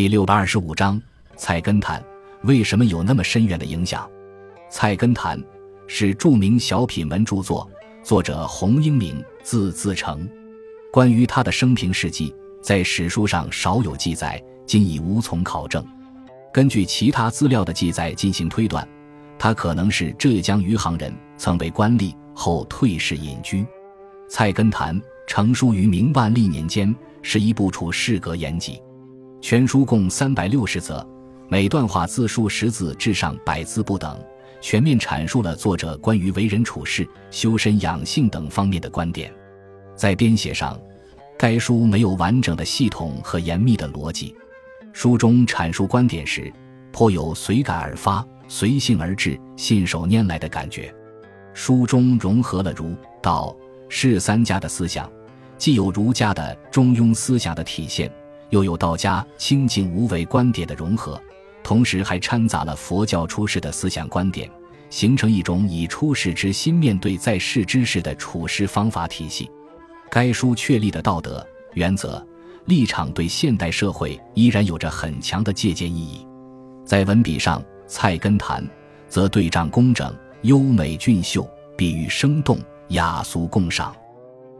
第六百二十五章《菜根谭》为什么有那么深远的影响？《菜根谭》是著名小品文著作，作者洪英明，字自成。关于他的生平事迹，在史书上少有记载，今已无从考证。根据其他资料的记载进行推断，他可能是浙江余杭人，曾为官吏，后退仕隐居。《菜根谭》成书于明万历年间，是一部处世格言集。全书共三百六十则，每段话字数十字至上百字不等，全面阐述了作者关于为人处事、修身养性等方面的观点。在编写上，该书没有完整的系统和严密的逻辑，书中阐述观点时，颇有随感而发、随性而至、信手拈来的感觉。书中融合了儒、道、释三家的思想，既有儒家的中庸思想的体现。又有道家清净无为观点的融合，同时还掺杂了佛教出世的思想观点，形成一种以出世之心面对在世之事的处事方法体系。该书确立的道德原则立场，对现代社会依然有着很强的借鉴意义。在文笔上，《菜根谭》则对仗工整、优美俊秀，比喻生动雅俗共赏。《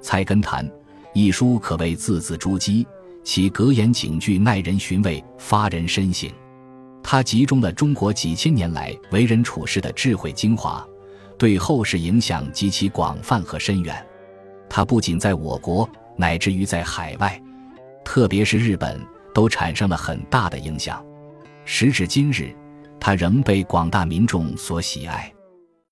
菜根谭》一书可谓字字珠玑。其格言警句耐人寻味，发人深省。它集中了中国几千年来为人处事的智慧精华，对后世影响极其广泛和深远。它不仅在我国，乃至于在海外，特别是日本，都产生了很大的影响。时至今日，它仍被广大民众所喜爱。